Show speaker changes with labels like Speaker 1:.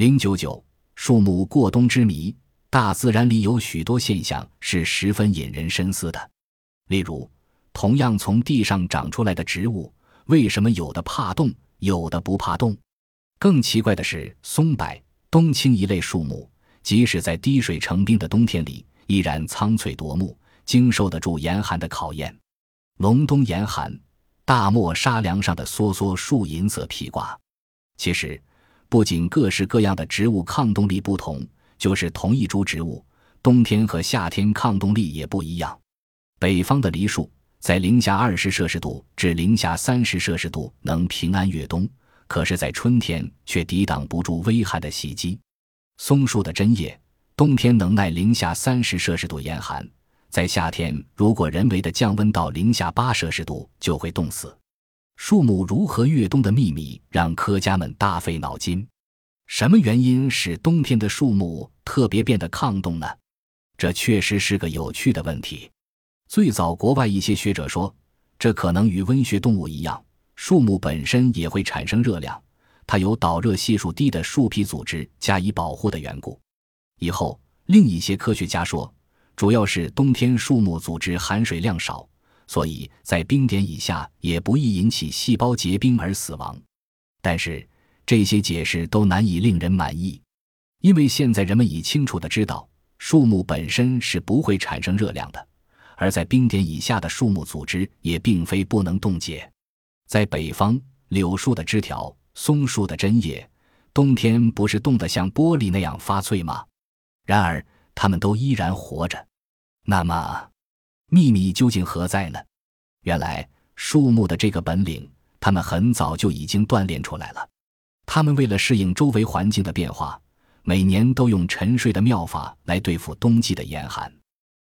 Speaker 1: 零九九，树木过冬之谜。大自然里有许多现象是十分引人深思的，例如，同样从地上长出来的植物，为什么有的怕冻，有的不怕冻？更奇怪的是，松柏、冬青一类树木，即使在滴水成冰的冬天里，依然苍翠夺目，经受得住严寒的考验。隆冬严寒，大漠沙梁上的梭梭树银色披挂。其实，不仅各式各样的植物抗冻力不同。就是同一株植物，冬天和夏天抗冻力也不一样。北方的梨树在零下二十摄氏度至零下三十摄氏度能平安越冬，可是，在春天却抵挡不住危害的袭击。松树的针叶冬天能耐零下三十摄氏度严寒，在夏天如果人为的降温到零下八摄氏度，就会冻死。树木如何越冬的秘密，让科学家们大费脑筋。什么原因使冬天的树木特别变得抗冻呢？这确实是个有趣的问题。最早，国外一些学者说，这可能与温血动物一样，树木本身也会产生热量，它有导热系数低的树皮组织加以保护的缘故。以后，另一些科学家说，主要是冬天树木组织含水量少，所以在冰点以下也不易引起细胞结冰而死亡。但是，这些解释都难以令人满意，因为现在人们已清楚地知道，树木本身是不会产生热量的，而在冰点以下的树木组织也并非不能冻结。在北方，柳树的枝条、松树的针叶，冬天不是冻得像玻璃那样发脆吗？然而，它们都依然活着。那么，秘密究竟何在呢？原来，树木的这个本领，他们很早就已经锻炼出来了。他们为了适应周围环境的变化，每年都用沉睡的妙法来对付冬季的严寒。